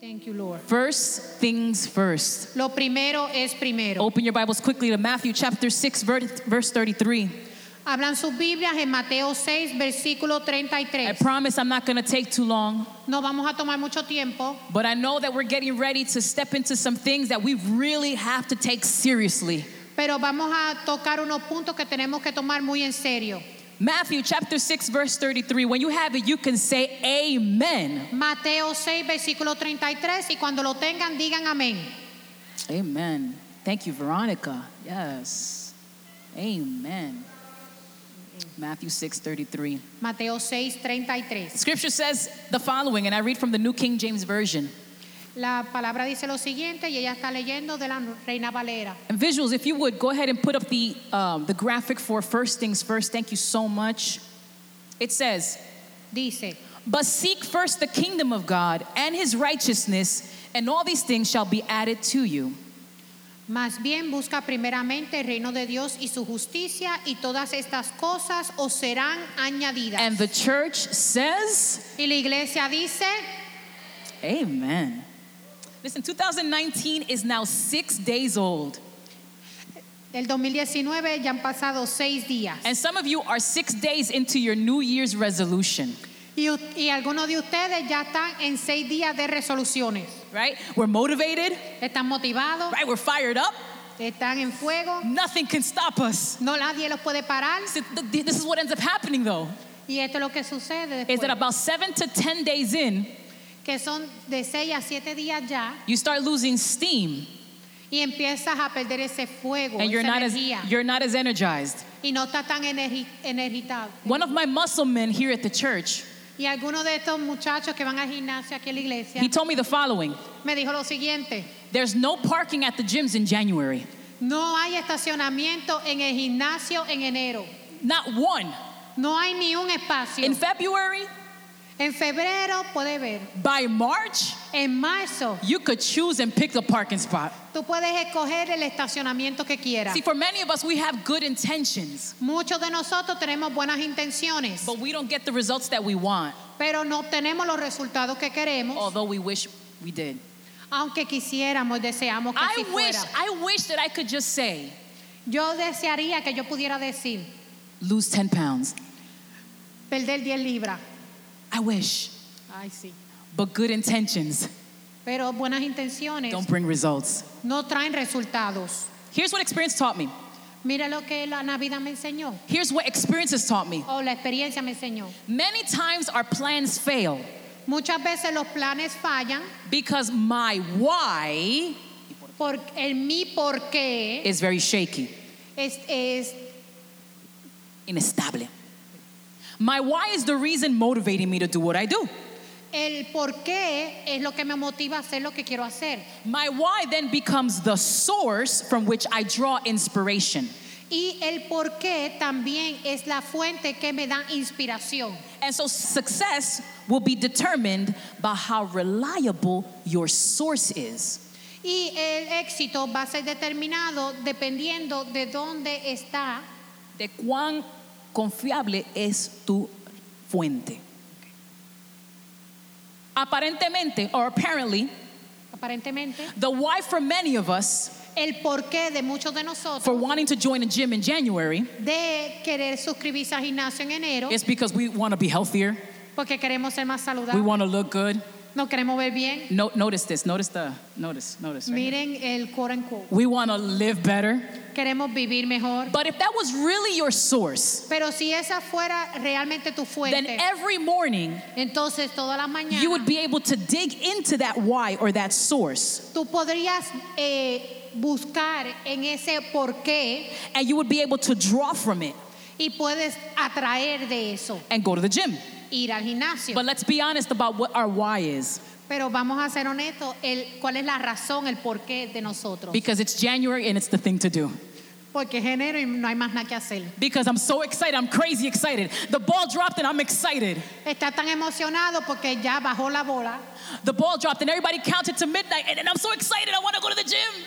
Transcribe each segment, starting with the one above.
Thank you, Lord. First things first. Lo primero es primero. Open your Bibles quickly to Matthew chapter 6, verse 33. Hablan sus Biblias en Mateo 6, versículo I promise I'm not going to take too long, No vamos a tomar mucho tiempo, but I know that we're getting ready to step into some things that we really have to take seriously. pero vamos a tocar unos puntos que tenemos que tomar muy en serio. Matthew chapter 6, verse 33. When you have it, you can say amen. Mateo 6, versículo 33, y cuando lo tengan, digan amén. Amen. Thank you, Veronica. Yes. Amen. Matthew 6, 33. Mateo 6, 33. Scripture says the following, and I read from the New King James Version. La palabra dice lo siguiente y ella está leyendo de la Reina Valera. And visuals, if you would, go ahead and put up the, um, the graphic for first things first. Thank you so much. It says, Dice, But seek first the kingdom of God and his righteousness, and all these things shall be added to you. más bien busca primeramente el reino de Dios y su justicia y todas estas cosas os serán añadidas. And the church says, y la iglesia dice, Amen. Listen, 2019 is now six days old. del 2019 ya han pasado seis días. And some of you are six days into your New Year's resolution, Y, y algunos de ustedes ya están en seis días de resoluciones. right? We're motivated, Están motivados, right? We're fired up. están en fuego. Nothing can stop us. No nadie los puede parar. Th- th- This is what ends up happening though, Y esto es lo que sucede is that about seven to 10 days in, Que son de seis a siete días ya. you start losing steam Y empiezas a perder ese fuego, and you're not as, you're not as energized. y no estás tan energi- energizado. One of my muscle men here at the church, Y algunos de estos muchachos que van al gimnasio aquí en la iglesia he told me the following. me dijo lo siguiente. There's no parking at the gyms in January. No hay estacionamiento en el gimnasio en enero. Not one. No hay ni un espacio. In February, En febrero puede ver. by March, En marzo you could choose and pick the parking spot. tú puedes escoger el estacionamiento que quieras. See, for many of us, we have good intentions, Muchos de nosotros tenemos buenas intenciones, but we don't get the results that we want, pero no obtenemos los resultados que queremos, although we wish we did. aunque quisiéramos, deseamos que así I wish, fuera. I wish that I could just say, Yo desearía que yo pudiera decir, lose 10 pounds. perder 10 libras. I wish. I see. But good intentions Pero buenas intenciones don't bring results. no traen resultados. Here's what experience taught me. Mira lo que la Navidad me enseñó, Here's what experience has taught me. o la experiencia me enseñó. Many times our plans fail Muchas veces los planes fallan because my why por el mi por qué is very shaky, es, es inestable. My why is the reason motivating me to do what I do. el por qué es lo que me motiva a hacer lo que quiero hacer. My why then becomes the source from which I draw inspiration. Y el por qué también es la fuente que me da inspiración. And so success will be determined by how reliable your source is. Y el éxito va a ser determinado dependiendo de dónde está De cuán confiable es tu fuente. Aparentemente, or apparently, aparentemente the why for many of us el porqué de muchos de nosotros for wanting to join a gym in January de querer suscribirse al gimnasio en enero is because we want to be healthier, porque queremos ser más we saludables, want to look good. Nos queremos ver bien. No, notice this, notice the, notice, notice. right here. El quote unquote. We want to live better. Queremos vivir mejor. But if that was really your source, Pero si esa fuera realmente tu then every morning entonces todas las mañanas you would be able to dig into that why or that source tú podrías eh, buscar en ese porqué and you would be able to draw from it y puedes atraer de eso, and go to the gym. Ir al gimnasio. But let's be honest about what our why is Pero vamos a ser honestos, el, ¿cuál es la razón, el porqué de nosotros? because it's January and it's the thing to do. Porque es enero y no hay más nada que hacer. Because I'm so excited, I'm crazy excited. The ball dropped and I'm excited. Está tan emocionado porque ya bajó la bola The ball dropped and everybody counted to midnight and, and I'm so excited, I want to go to the gym.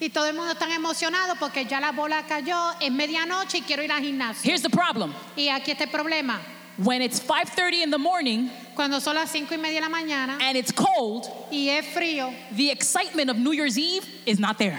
y todo el mundo está emocionado porque ya la bola cayó en medianoche y quiero ir al gimnasio. Here's the problem Y aquí está el problema. When it's 5:30 in the morning Cuando son las cinco y media de la mañana and it's cold, y es frío, the excitement of New Year's Eve is not there.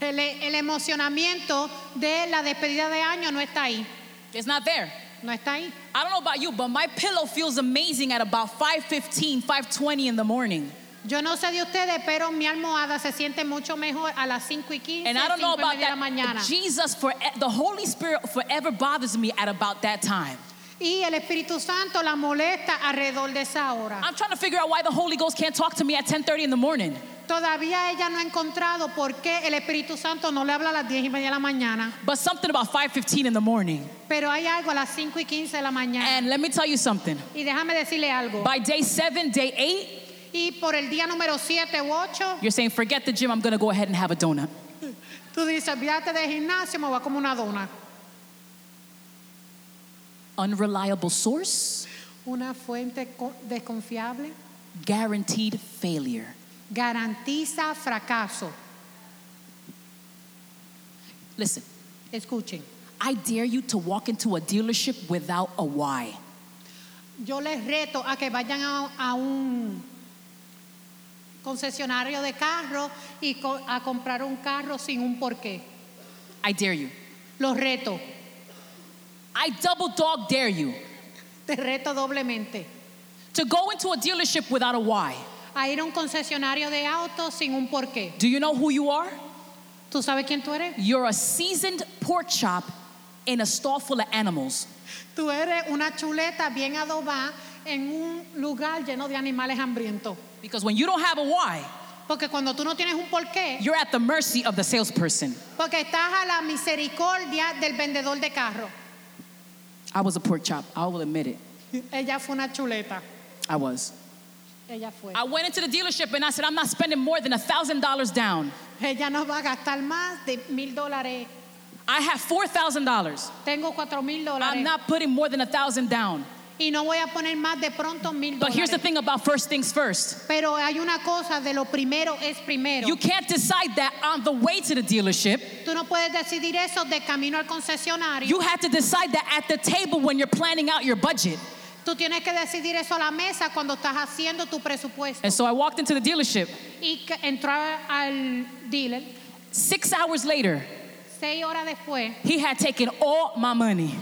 el, el emocionamiento de la despedida de año no está ahí. It's not there. No está ahí. I don't know about you, but my pillow feels amazing at about 5:15, 5:20 in the morning. Yo no sé de ustedes, pero mi almohada se siente mucho mejor a las 5 y 15, And I don't know about de la that. mañana. Jesus for the Holy Spirit forever bothers me at about that time. Y el Espíritu Santo la molesta alrededor de esa hora. I'm trying to figure out why the Holy Ghost can't talk to me at 10:30 in the morning. Todavía ella no ha encontrado por qué el Espíritu Santo no le habla a las 10 y media de la mañana. But something about 5:15 in the morning. Pero hay algo a las 5 y 15 de la mañana. And let me tell you something. Y déjame decirle algo. By day 7, day 8, Y por el día número 7 u 8, you're saying forget the gym, I'm going to go ahead and have a donut. tú dices, olvídate del gimnasio, me voy a comer una dona. Unreliable source, Una fuente co- desconfiable guaranteed failure. garantiza fracaso. Listen, Escuchen, I dare you to walk into a dealership without a why. yo les reto a que vayan a, a un concesionario de carro y co- a comprar un carro sin un porqué. I dare you. Los reto, I double dog dare you te reto doblemente to go into a dealership without a why. a ir a un concesionario de autos sin un porqué. Do you know who you are? ¿Tú sabes quién tú eres? You're a seasoned pork chop in a stall full of animals. Tú eres una chuleta bien adobada en un lugar lleno de animales hambrientos. Because when you don't have a why, Porque cuando tú no tienes un porqué, you're at the mercy of the salesperson. porque estás a la misericordia del vendedor de carro. I was a pork chop. I will admit it. Ella fue una chuleta. I was. Ella fue. I went into the dealership and I said, I'm not spending more than a $1,000 down. Ella no va a gastar más de mil dólares. I have $4,000. Tengo cuatro mil I'm not putting more than a 1000 down. Y no voy a poner más de pronto mil But here's the thing about first things first. Pero hay una cosa de lo primero es primero. You can't decide that on the way to the dealership. Tú no puedes decidir eso de camino al concesionario. You have to decide that at the table when you're planning out your budget. Tú tienes que decidir eso a la mesa cuando estás haciendo tu presupuesto. And so I walked into the dealership. Y al dealer. Six hours later, Seis horas después, he had taken all my money.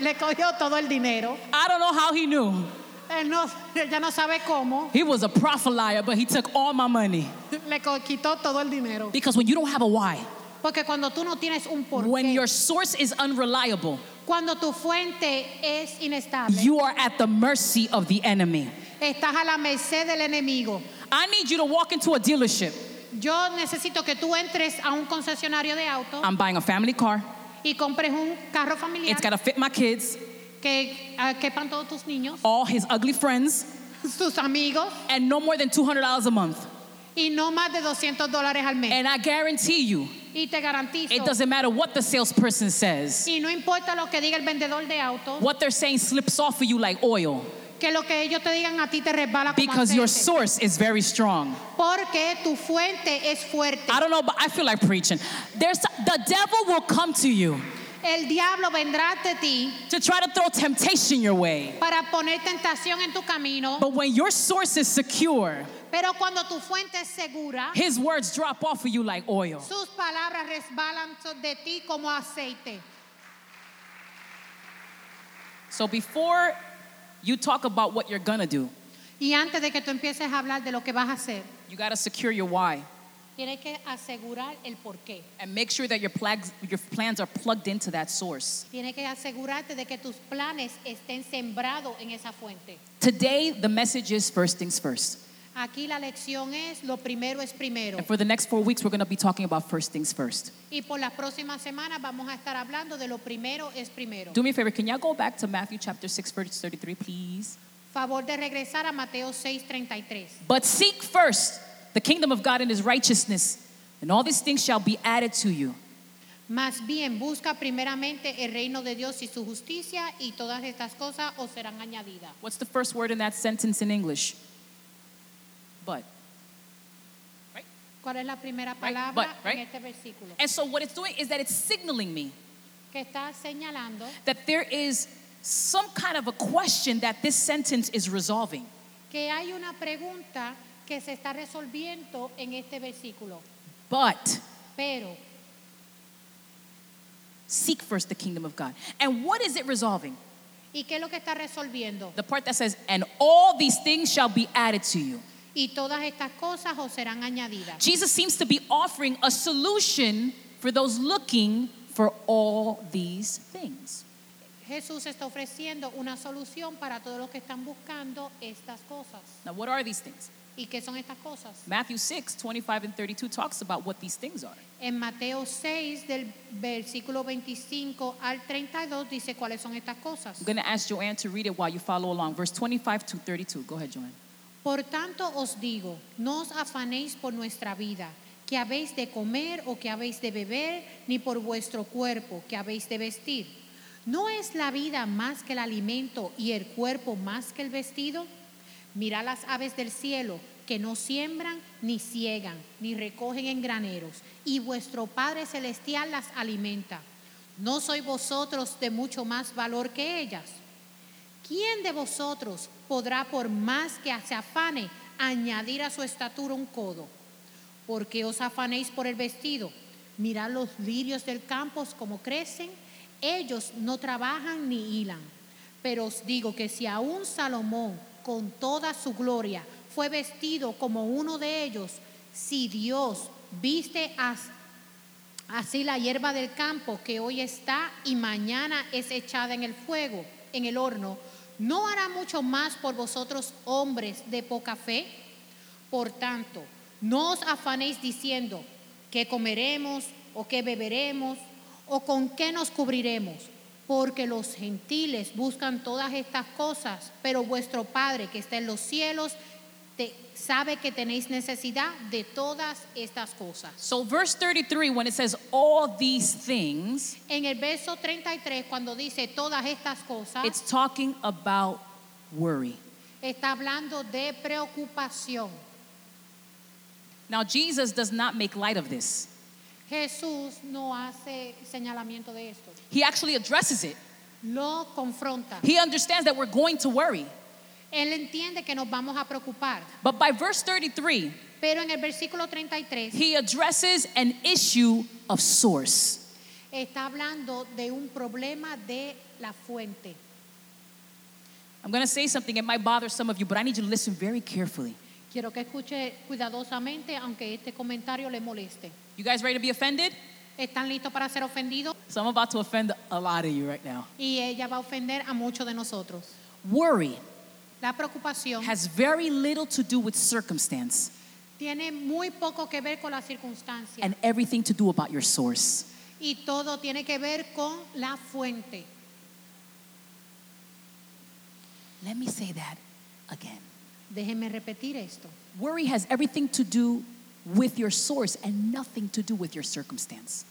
Le cogió todo el dinero. I don't know how he knew. Él no, ella no sabe cómo. He was a prophet liar, but he took all my money. Le quitó todo el dinero. Because when you don't have a why, Porque cuando tú no tienes un porqué, when your source is unreliable, cuando tu fuente es inestable, you are at the mercy of the enemy. estás a la merced del enemigo. I need you to walk into a dealership. Yo necesito que tú entres a un concesionario de auto I'm buying a family car. Y compres un carro familiar It's got to fit my kids, que ah, quepan todos tus niños, all his ugly friends, tus amigos and no more than $200 a month. y no más de 200 dólares al mes. And I guarantee you, Y te garantizo, it doesn't matter what the salesperson says. y no importa lo que diga el vendedor de auto, What they're saying slips off of you like oil que lo que ellos te digan a ti te resbala como because your aceite. source is very strong. Porque tu fuente es fuerte. I don't know, but I feel like preaching. There's the devil will come to you El diablo vendrá ante ti to try to throw temptation your way. para poner tentación en tu camino, But when your source is secure, pero cuando tu fuente es segura, his words drop off of you like oil. sus palabras resbalan de ti como aceite. So before you talk about what you're gonna do, Y antes de que tú empieces a hablar de lo que vas a hacer, you gotta secure your why tienes que asegurar el porqué. and make sure that your, plags, your plans are plugged into that source. Tienes que asegurarte de que tus planes estén sembrados en esa fuente. Today, the message is first things first. Aquí la lección es, lo primero es primero. And for the next four weeks, we're gonna be talking about first things first. Y por las próximas semanas vamos a estar hablando de lo primero es primero. Do me a favor, can y'all go back to Matthew chapter 6, verse 33, please? Favor de regresar a Mateo 6:33. But seek first the kingdom of God and his righteousness, and all these things shall be added to you. Más bien busca primeramente el reino de Dios y su justicia y todas estas cosas os serán añadidas. What's the first word in that sentence in English? But. ¿Cuál es la primera Right, but, right? en este versículo? And so, what it's doing is that it's signaling me Que está señalando that there is some kind of a question that this sentence is resolving. que hay una pregunta que se está resolviendo en este versículo. But Pero, seek first the kingdom of God. And what is it resolving? ¿y qué es lo que está resolviendo? The part that says, and all these things shall be added to you. Y todas estas cosas os serán añadidas. Jesus seems to be offering a solution for those looking for all these things. Jesús está ofreciendo una solución para todos los que están buscando estas cosas. Now, what are these things? ¿Y qué son estas cosas? Matthew 6, 25 and 32 talks about what these things are. En Mateo 6, del versículo 25 al 32, dice cuáles son estas cosas. I'm going to ask Joanne to read it while you follow along. Verse 25 to 32. Go ahead, Joanne. Por tanto os digo, no os afanéis por nuestra vida, que habéis de comer o que habéis de beber, ni por vuestro cuerpo, que habéis de vestir. ¿No es la vida más que el alimento y el cuerpo más que el vestido? Mirad las aves del cielo, que no siembran, ni ciegan, ni recogen en graneros, y vuestro Padre Celestial las alimenta. ¿No sois vosotros de mucho más valor que ellas? ¿Quién de vosotros podrá, por más que se afane, añadir a su estatura un codo? Porque os afanéis por el vestido. Mirad los lirios del campo como crecen. Ellos no trabajan ni hilan. Pero os digo que si aún Salomón, con toda su gloria, fue vestido como uno de ellos, si Dios viste as- así la hierba del campo que hoy está y mañana es echada en el fuego, en el horno, ¿no hará mucho más por vosotros hombres de poca fe? Por tanto, no os afanéis diciendo qué comeremos o qué beberemos o con qué nos cubriremos, porque los gentiles buscan todas estas cosas, pero vuestro Padre que está en los cielos te- sabe que tenéis necesidad de todas estas cosas. So, verse 33, when it says all these things, En el verso 33, cuando dice todas estas cosas, it's talking about worry. está hablando de preocupación. Now, Jesus does not make light of this. Jesús no hace señalamiento de esto, He actually addresses it. lo confronta. He understands that we're going to worry. Él entiende que nos vamos a preocupar, But by verse 33, pero en el versículo 33 he addresses an issue of source. está hablando de un problema de la fuente. I'm going to say something, it might bother some of you, but I need you to listen very carefully. Quiero que escuche cuidadosamente, aunque este comentario le moleste. You guys ready to be offended? ¿Están listos para ser ofendidos? So I'm about to offend a lot of you right now. Y ella va a ofender a muchos de nosotros. Worry La preocupación has very little to do with circumstance tiene muy poco que ver con las circunstancias and everything to do about your source. y todo tiene que ver con la fuente. Let me say that again. Déjenme repetir esto. Worry has everything to do with your source and nothing to do with your circumstance.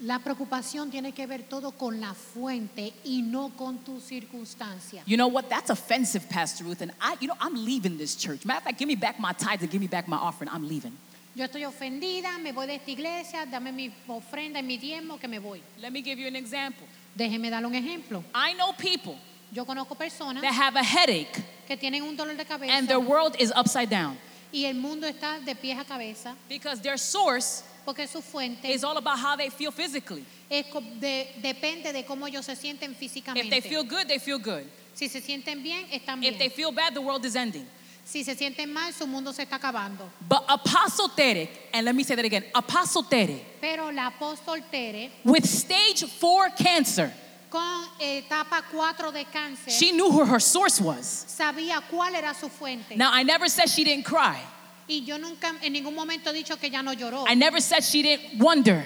La preocupación tiene que ver todo con la fuente y no con tu circunstancia. You know what? That's offensive, Pastor Ruth. And I, you know, I'm leaving this church. Matter of fact, give me back my tithes and give me back my offering. I'm leaving. Yo estoy ofendida, me voy de esta iglesia, dame mi ofrenda y mi diezmo que me voy. Let me give you an example. Déjenme darle un ejemplo. I know people Yo conozco personas that have a headache que tienen un dolor de cabeza and their world is upside down y el mundo está de pies a cabeza because their source porque su fuente is all about how they feel physically. es de- depende de cómo ellos se sienten If they feel good, they feel good. si se sienten bien, están If they bien. feel bad, the world is ending. Si se sienten mal, su mundo se está acabando. But Apostle Tere, and let me say that again Apostle Tere, Pero la apóstol Tere, with stage four cancer, con etapa 4 de cáncer, she knew who her source was. sabía cuál era su fuente. Now, I never said she didn't cry. Y yo nunca, en ningún momento he dicho que ella no lloró. I never said she didn't wonder.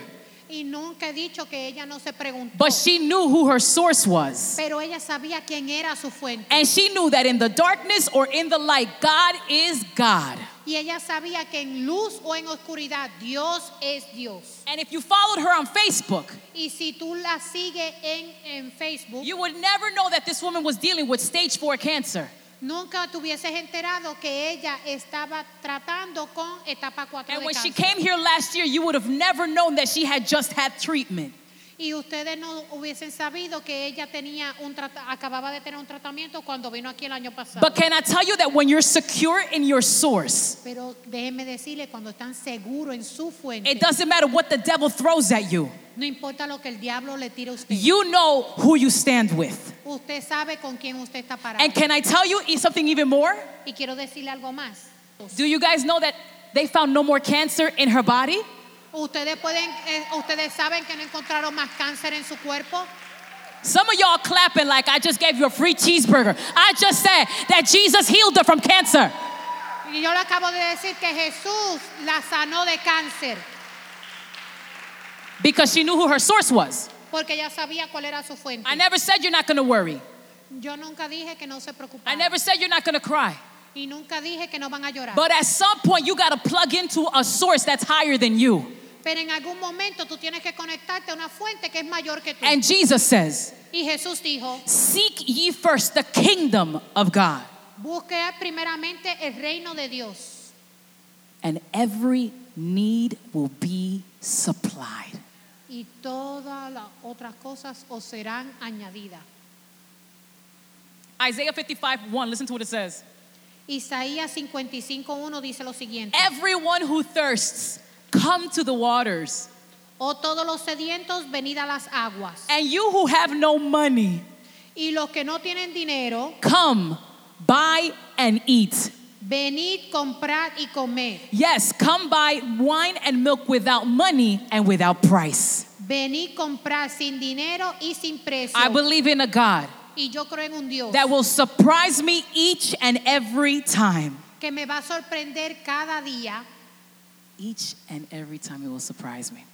Y nunca he dicho que ella no se preguntó. But she knew who her source was. Pero ella sabía quién era su fuente. And she knew that in the darkness or in the light, God is God. Y ella sabía que en luz o en oscuridad, Dios es Dios. And if you followed her on Facebook, Y si tú la sigues en, en Facebook, you would never know that this woman was dealing with stage four cancer. Nunca te hubieses enterado que ella estaba tratando con etapa 4 And de when she cáncer. came here last year, you would have never known that she had just had treatment. Y ustedes no hubiesen sabido que ella tenía un acababa de tener un tratamiento cuando vino aquí el año pasado. But can I tell you that when you're secure in your source, Pero déjenme decirle, cuando están seguros en su fuente, it doesn't matter what the devil throws at you. no importa lo que el diablo le tire a usted. You know who you stand with. usted sabe con quién usted está parado. And can I tell you e- something even more? y quiero decirle algo más. Do you guys know that they found no more cancer in her body? Ustedes pueden, eh, ustedes saben que no encontraron más cáncer en su cuerpo. Some of y'all clapping like I just gave you a free cheeseburger. I just said that Jesus healed her from cancer. Y yo le acabo de decir que Jesús la sanó de cáncer because she knew who her source was. porque ella sabía cuál era su fuente. I never said you're not going to worry. Yo nunca dije que no se I preocuparan never said you're not going to cry. y nunca dije que no van a llorar. But at some point, you got to plug into a source that's higher than you. Pero en algún momento tú tienes que conectarte a una fuente que es mayor que tú. And Jesus says, y Jesús dijo, Seek ye first the kingdom of God, busque primeramente el reino de Dios and every need will be supplied. y todas las otras cosas os serán añadidas. Isaiah 55 1, listen to what it says. Isaías 55.1 dice lo siguiente. Everyone who thirsts, come to the waters. Oh todos los sedientos, venid a las aguas. And you who have no money, Y los que no tienen dinero, come, buy and eat. venid, comprad y comed. Yes, come buy wine and milk without money and without price. Venid, comprad sin dinero y sin precio. I believe in a God y yo creo en un Dios that will surprise me each and every time. que me va a sorprender cada día. Each and every time it will surprise me.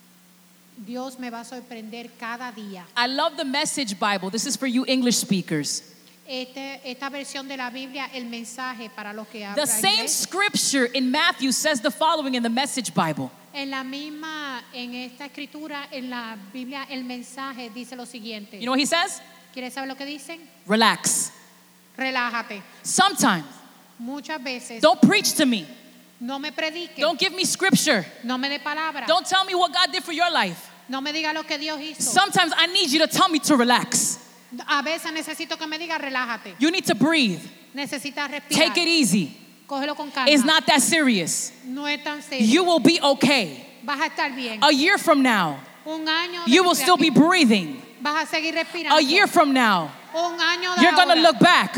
Dios me va a sorprender cada día. I love the message Bible. This is for you English speakers. Este- esta versión de la Biblia, el mensaje para los que hablan. The same scripture in Matthew says the following in the message Bible. En la misma, en esta escritura, en la Biblia, el mensaje dice lo siguiente. You know what he says? ¿Quieres saber lo que dicen? Relax. Relájate. Sometimes, Muchas veces don't preach to me. No me predique, Don't give me scripture. no me dé palabra, Don't tell me what God did for your life. no me diga lo que Dios hizo. Sometimes I need you to tell me to relax. A veces necesito que me diga relájate, You need to breathe. necesitas respirar, Take it easy. cógelo con calma. It's not that serious. no es tan serio. You will be okay. Vas a estar bien. A year from now, Un año you will still be breathing. vas a seguir respirando. A year from now, Un año de you're going to look back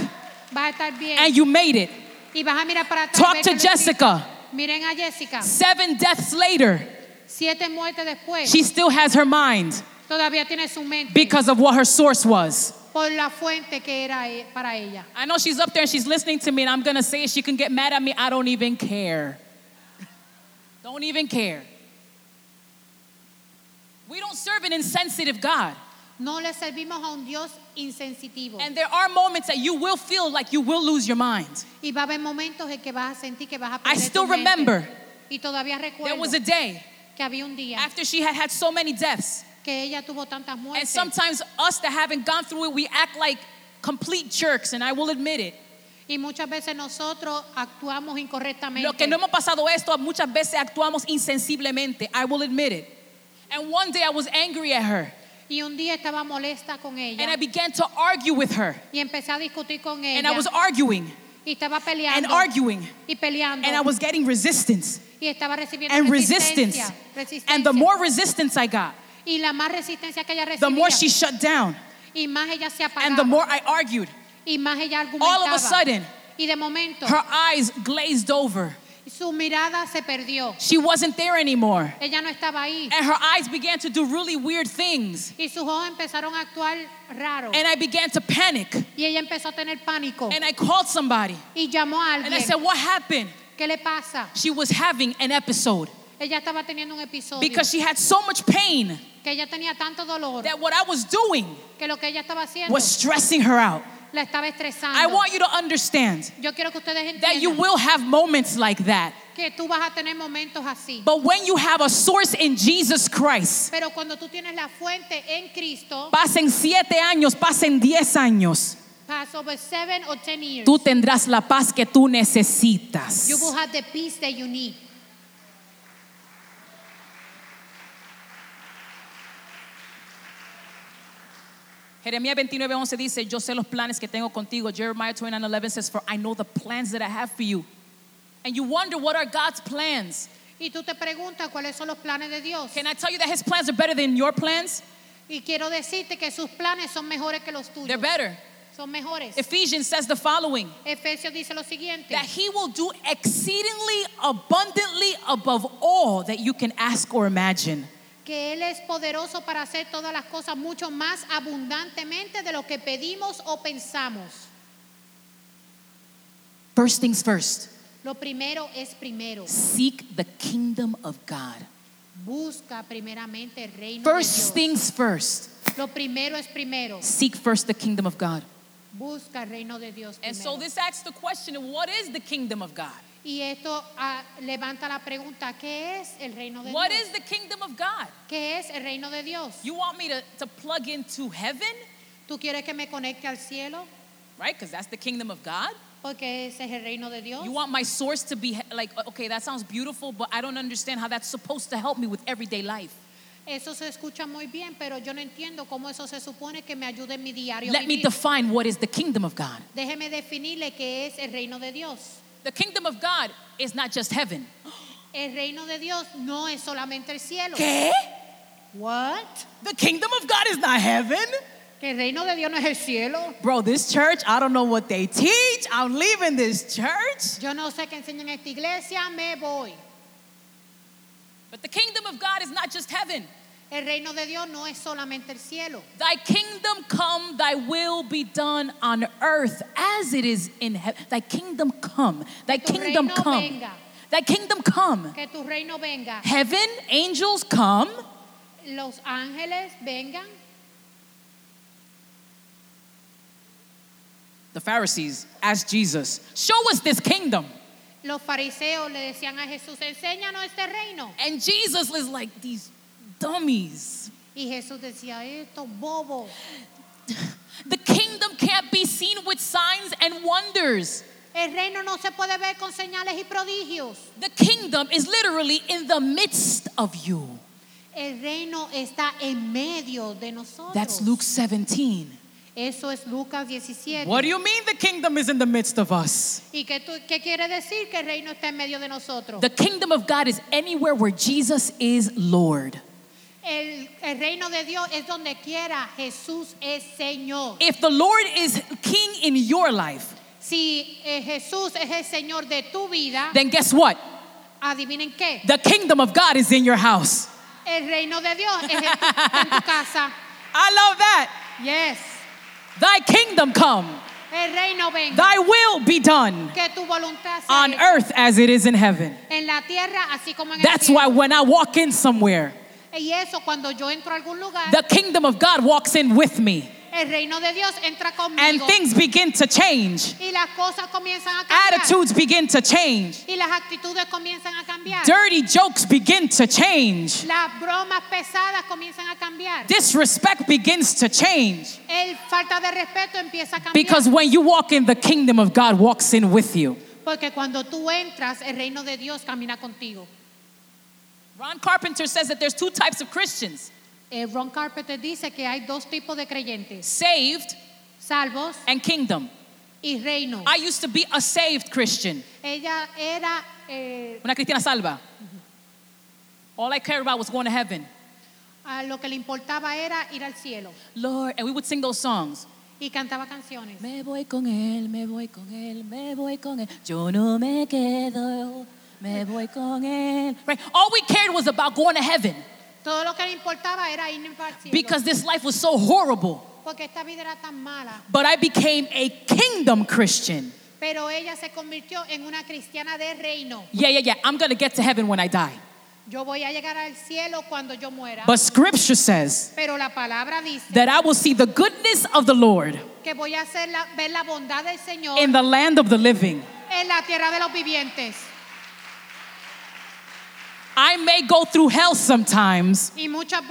vas a estar bien and you made it. Y vas a mirar para atrás. Talk to que lo hiciste. Jessica. Miren a Jessica. Seven deaths later, Siete muertes después, she still has her mind todavía tiene su mente because of what her source was. por la fuente que era para ella. I know she's up there and she's listening to me, and I'm going to say. She can get mad at me. I don't even care. Don't even care. We don't serve an insensitive God. No le servimos a un Dios insensitivo. And there are moments that you will feel like you will lose your mind. y va a haber momentos en que vas a sentir que vas a I perder still tu mente. remember Y todavía there was a day que había un día after she had had so many deaths. que ella tuvo tantas And sometimes us that haven't gone through it, we act like complete jerks, and I will admit it. y muchas veces nosotros actuamos incorrectamente. Lo que no hemos pasado esto, muchas veces actuamos insensiblemente. I will admit it. And one day I was angry at her, y un día estaba molesta con ella. and I began to argue with her. y empecé a discutir con ella. And I was arguing y estaba and arguing, y peleando. and I was getting resistance y estaba recibiendo and resistance. resistencia. And the more resistance I got, y la más resistencia que ella recibía. the more she shut down, y más ella se apagaba. and the more I argued. y más ella argumentaba. All of a sudden, y de momento her eyes glazed over. Su mirada se perdió. She wasn't there anymore. Ella no estaba ahí. And her eyes began to do really weird things. y sus ojos empezaron a actuar raro. And I began to panic. y ella empezó a tener pánico. And I called somebody. y llamó a And I said, What happened? ¿Qué le pasa? She was having an episode Ella estaba teniendo un episodio. because she had so much pain que ella tenía tanto dolor. that what I was doing que lo que ella estaba haciendo was stressing her out. La estaba estresando. I want you to understand Yo quiero que ustedes that you entiendan will have moments like that. que tú vas a tener momentos así. But when you have a source in Jesus Christ, Pero cuando tú tienes la fuente en Cristo, pasen siete años, pasen diez años, pass over seven or ten years, tú tendrás la paz que tú necesitas. you will have the peace that you need. Jeremías 29:11 dice, yo sé los planes que tengo contigo. Jeremiah 29:11 says, for I know the plans that I have for you. And you wonder, what are God's plans? Y tú te preguntas cuáles son los planes de Dios. Can I tell you that his plans are better than your plans? Y quiero decirte que sus planes son mejores que los They're better. Son mejores. Ephesians says the following Efesios dice lo siguiente. that he will do exceedingly abundantly above all that you can ask or imagine. Que Él es poderoso para hacer todas las cosas mucho más abundantemente de lo que pedimos o pensamos. First things first, Lo primero es primero. seek the kingdom of God. Busca primeramente el reino First de Dios. things first, Lo primero es primero. seek first the kingdom of God. Busca el reino de Dios And primero. so this asks the question what is the kingdom of God? Y esto ah, levanta la pregunta, ¿qué es el reino de What Dios? is the kingdom of God? ¿Qué es el reino de Dios? You want me to, to plug into heaven, ¿Tú quieres que me conecte al cielo? right? Because that's the kingdom of God. Porque ese es el reino de Dios. You want my source to be like, okay, that sounds beautiful, but I don't understand how that's supposed to help me with everyday life. Eso se escucha muy bien, pero yo no entiendo cómo eso se supone que me ayude en mi diario. Let me vivir. define what is the kingdom of God. Déjeme definirle qué es el reino de Dios. The kingdom of God is not just heaven. El reino de Dios no es solamente el cielo. ¿Qué? What? The kingdom of God is not heaven? Que el reino de Dios no es el cielo. Bro, this church, I don't know what they teach. I'm leaving this church. Yo no sé qué enseñan en esta iglesia, me voy. But the kingdom of God is not just heaven. El reino de Dios no es solamente el cielo. Thy kingdom come, thy will be done on earth as it is in heaven. Thy kingdom come, thy kingdom come. venga. Thy kingdom come. Que tu reino venga. Heaven, angels come. Los ángeles vengan. The Pharisees asked Jesus, Show us this kingdom. Los fariseos le decían a Jesús, enséñanos este reino. And Jesus is like, These dummies. Y Jesús decía, esto bobo. The kingdom can't be seen with signs and wonders. El reino no se puede ver con señales y prodigios. The kingdom is literally in the midst of you. El reino está en medio de nosotros. That's Luke 17. Eso es Lucas 17. What do you mean the kingdom is in the midst of us? ¿Y qué, tú- qué quiere decir que el reino está en medio de nosotros? The kingdom of God is anywhere where Jesus is Lord. El, el reino de Dios es donde quiera Jesús es Señor. If the Lord is king in your life, Si eh, Jesús es el Señor de tu vida, then guess what? adivinen qué. The kingdom of God is in your house. El reino de Dios es en tu, casa. I love that. Yes. Thy kingdom come, El reino venga. thy will be done Que tu voluntad on earth as it is in heaven. en la tierra así como en That's why when I walk in somewhere, Y eso cuando yo entro a algún lugar, the kingdom of God walks in with me el reino de Dios entra conmigo. and things begin to change. y las cosas comienzan a cambiar. Attitudes begin to change. Y las actitudes comienzan a cambiar. Dirty jokes begin to change. Las bromas pesadas comienzan a cambiar. Disrespect begins to change. El falta de respeto empieza a cambiar. Because when you walk in, the kingdom of God walks in with you. Porque cuando tú entras, el reino de Dios camina contigo. Ron Carpenter says that there's two types of Christians Eh, Ron Carpenter dice que hay dos tipos de creyentes, saved salvos and kingdom. y reino. I used to be a saved Christian, Ella era, eh, una cristiana salva. All I cared about was going to heaven. a lo que le importaba era ir al cielo Lord, and we would sing those songs. y cantaba canciones. Me voy con él, me voy con él, me voy con él. Yo no me quedo, me voy con él. Right? All we cared was about going to heaven Todo lo que le importaba era ir al cielo. because this life was so horrible. porque esta vida era tan mala. But I became a kingdom Christian. Pero ella se convirtió en una cristiana de reino. Yeah, yeah, yeah. I'm going to get to heaven when I die. Yo voy a llegar al cielo cuando yo muera. But scripture says Pero la palabra dice that I will see the goodness of the Lord que voy a hacer la- ver la bondad del Señor in the land of the living. en la tierra de los vivientes. I may go through hell sometimes. Y muchas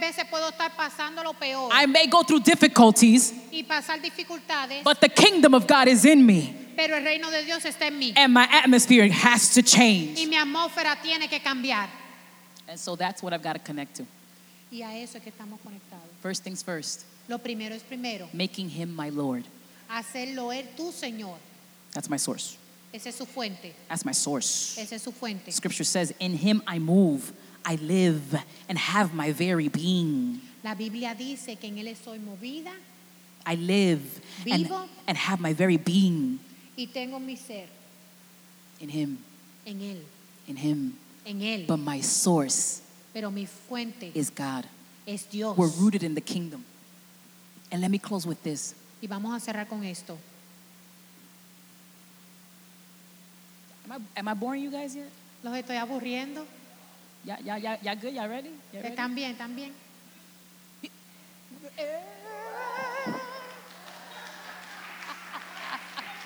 veces puedo estar pasando lo peor I may go through difficulties, y pasar dificultades, but the kingdom of God is in me. pero el reino de Dios está en mí. And my atmosphere has to Y change. mi atmósfera tiene que cambiar. And so that's what I've got to connect to. Y a eso es que estamos conectados. First things first. Lo primero es primero. making him my Lord. Hacerlo Él tu Señor. That's my source. Esa es su fuente. That's my source. Esa es su fuente. Scripture says, In him I move, I live, and have my very being. La Biblia dice que en Él estoy movida I live and, Vivo. and have my very being y tengo mi ser in him, en Él. in him. En Él. But my source Pero mi fuente is God. es Dios. We're rooted in the kingdom. And let me close with this. Y vamos a cerrar con esto. Am I, am I boring you guys yet? Los estoy aburriendo. Yeah, yeah, yeah, yeah, good? Y'all ready? Y'all eh, ready? Están bien, están bien.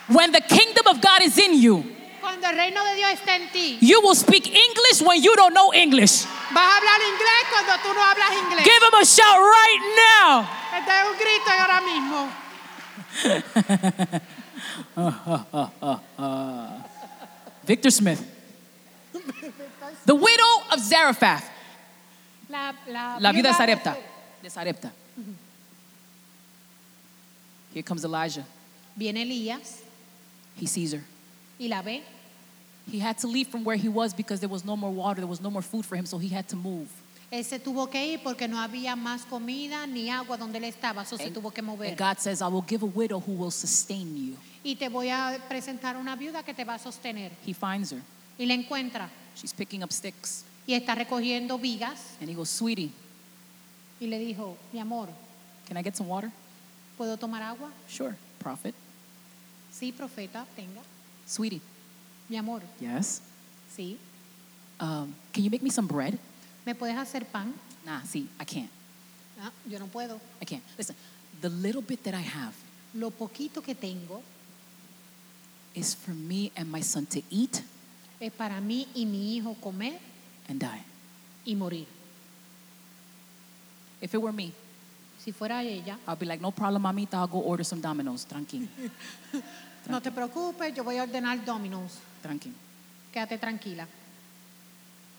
When the kingdom of God is in you, Cuando el reino de Dios está en ti, you will speak English when you don't know English. vas a hablar inglés cuando tú no hablas inglés. Give him a shout right now. Este un grito ahora mismo. Victor Smith. The widow of Zarephath. La, la, La viuda Sarepta. De Sarepta. Here comes Elijah. Viene Elías He sees her. y la ve. He had to leave from where he was because there was no more water, there was no more food for him, so he had to move. Él se tuvo que ir porque no había más comida ni agua donde él estaba, eso se tuvo que mover. And God says, I will give a widow who will sustain you. Y te voy a presentar una viuda que te va a sostener. He finds her. Y la encuentra She's picking up sticks. y está recogiendo vigas And he goes, Sweetie, y le dijo, mi amor, can I get some water? ¿puedo tomar agua? Sure. Prophet. Sí, profeta, tenga. Sweetie. Mi amor, Yes. sí. Um, can you make me some bread? ¿Me puedes hacer pan? Nah, see, I can't. Ah, yo no puedo. I can't. Listen, the little bit that I have Lo poquito que tengo is for me and my son to eat es para mí y mi hijo comer and die. y morir. If it were me, Si fuera ella, I'll be like, no problem, mamita, I'll go order some Domino's. Tranquilo. no te preocupes, yo voy a ordenar Domino's. Tranquilo. Quédate tranquila.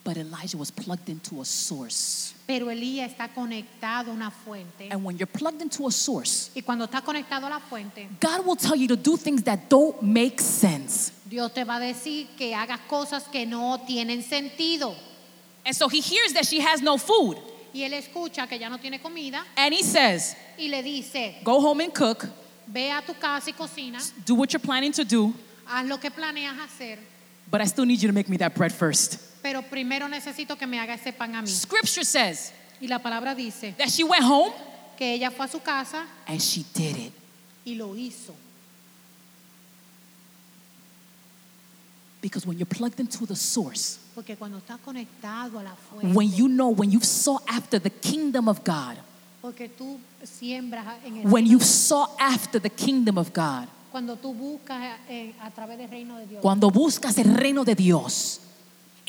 But Elijah was plugged into a source. Pero Elías está conectado a una fuente. And when you're plugged into a source, Y cuando está conectado a la fuente, God will tell you to do things that don't make sense. Dios te va a decir que hagas cosas que no tienen sentido. And so he hears that she has no food. Y él escucha que ya no tiene comida And he says, y le dice, Go home and cook, ve a tu casa y cocina, do what you're planning to do, haz lo que planeas hacer, but I still need you to make me that bread first. Pero primero necesito que me haga ese pan a mí. Scripture says Y la palabra dice that she went home que ella fue a su casa and she did it. y lo hizo. Because when you're plugged into the source, Porque cuando estás conectado a la fuente, when you know, when you've sought after the kingdom of God, porque tú siembras en el when you've sought after the kingdom of God, cuando tú buscas eh, a través del reino de Dios, cuando buscas el reino de Dios,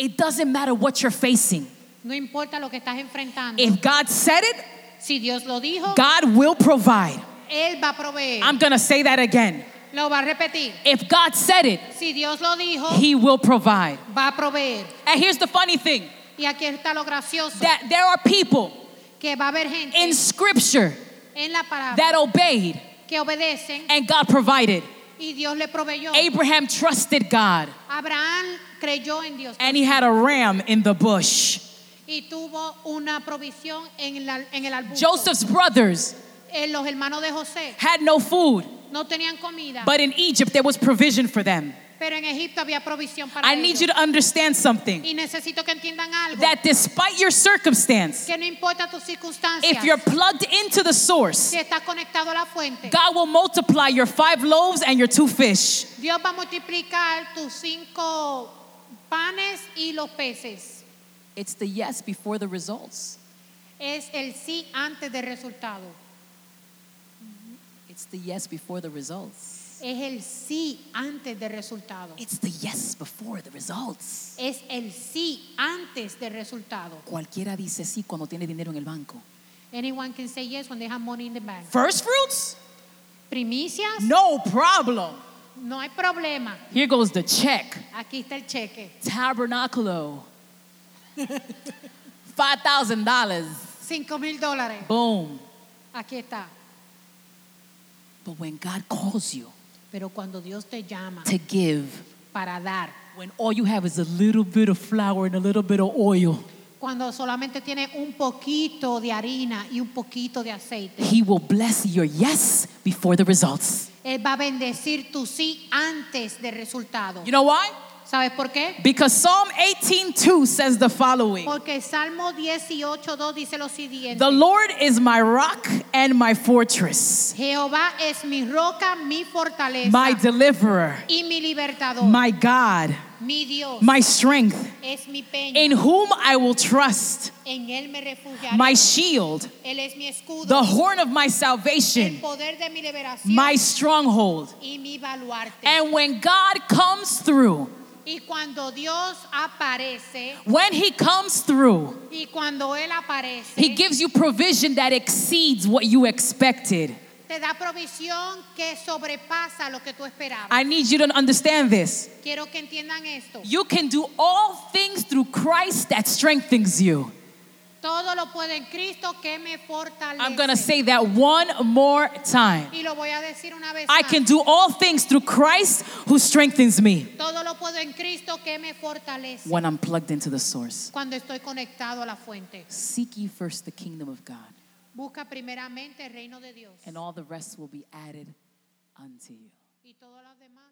it doesn't matter what you're facing. no importa lo que estás enfrentando, If God said it, si Dios lo dijo, God will provide. Él va a proveer. I'm going to say that again. Lo va a repetir. If God said it, Si Dios lo dijo, He will provide. va a proveer. And here's the funny thing Y aquí está lo gracioso, that there are people que va a haber gente in Scripture en la palabra that obeyed que obedecen and God provided. y Dios le proveyó. Abraham trusted God Abraham creyó en Dios and he had a ram in the bush. y tuvo una provisión en, la- en el arbusto. Joseph's brothers Eh, los hermanos de José had no food, no tenían comida, but in Egypt there was provision for them. pero en Egipto había provisión para I need ellos. you to understand something Y necesito que entiendan algo, that despite your circumstance, que no importa tus circunstancias, if you're plugged into the source, si estás conectado a la fuente, God will multiply your five loaves and your two fish. Dios va a multiplicar tus cinco panes y los peces. It's the yes before the results. Es el sí antes del resultado. It's the yes before the results. Es el sí antes del resultado. It's the yes before the results. Es el sí antes del resultado. Cualquiera dice sí cuando tiene dinero en el banco. Anyone can say yes when they have money in the bank. First fruits? Primicias, No problem. No hay problema. Here goes the check. Aquí está el cheque. Tabernaculo. $5,000. Cinco mil dólares. Boom. Aquí está. But when God calls you Pero cuando Dios te llama to give, para dar, when all you have is a little bit of flour and a little bit of oil, cuando solamente tienes un poquito de harina y un poquito de aceite, He will bless your yes before the results. Él va a bendecir tu sí antes del resultado. You know why? ¿Sabes por qué? Because Psalm 18:2 says the following. Porque Salmo 18.2 dice lo siguiente. The Lord is my rock and my fortress, Jehová es mi roca, mi fortaleza my deliverer, y mi libertador. my God, mi Dios my strength, es mi peña. in whom I will trust, en Él me refugiaré. my shield, Él es mi escudo. the horn of my salvation. el poder de mi liberación my stronghold. y mi baluarte. And when God comes through, y cuando Dios aparece when He comes through, y cuando Él aparece, He gives you provision that exceeds what you expected. te da provisión que sobrepasa lo que tú esperabas. I need you to understand this. Quiero que entiendan esto. You can do all things through Christ that strengthens you. Todo lo puedo en Cristo que me fortalece. I'm going to say that one more time. y lo voy a decir una vez I más. can do all things through Christ who strengthens me Todo lo puedo en Cristo que me fortalece. when I'm plugged into the source. Cuando estoy conectado a la fuente. Seek ye first the kingdom of God, Busca primeramente el reino de Dios. and all the rest will be added unto you. y todo lo demás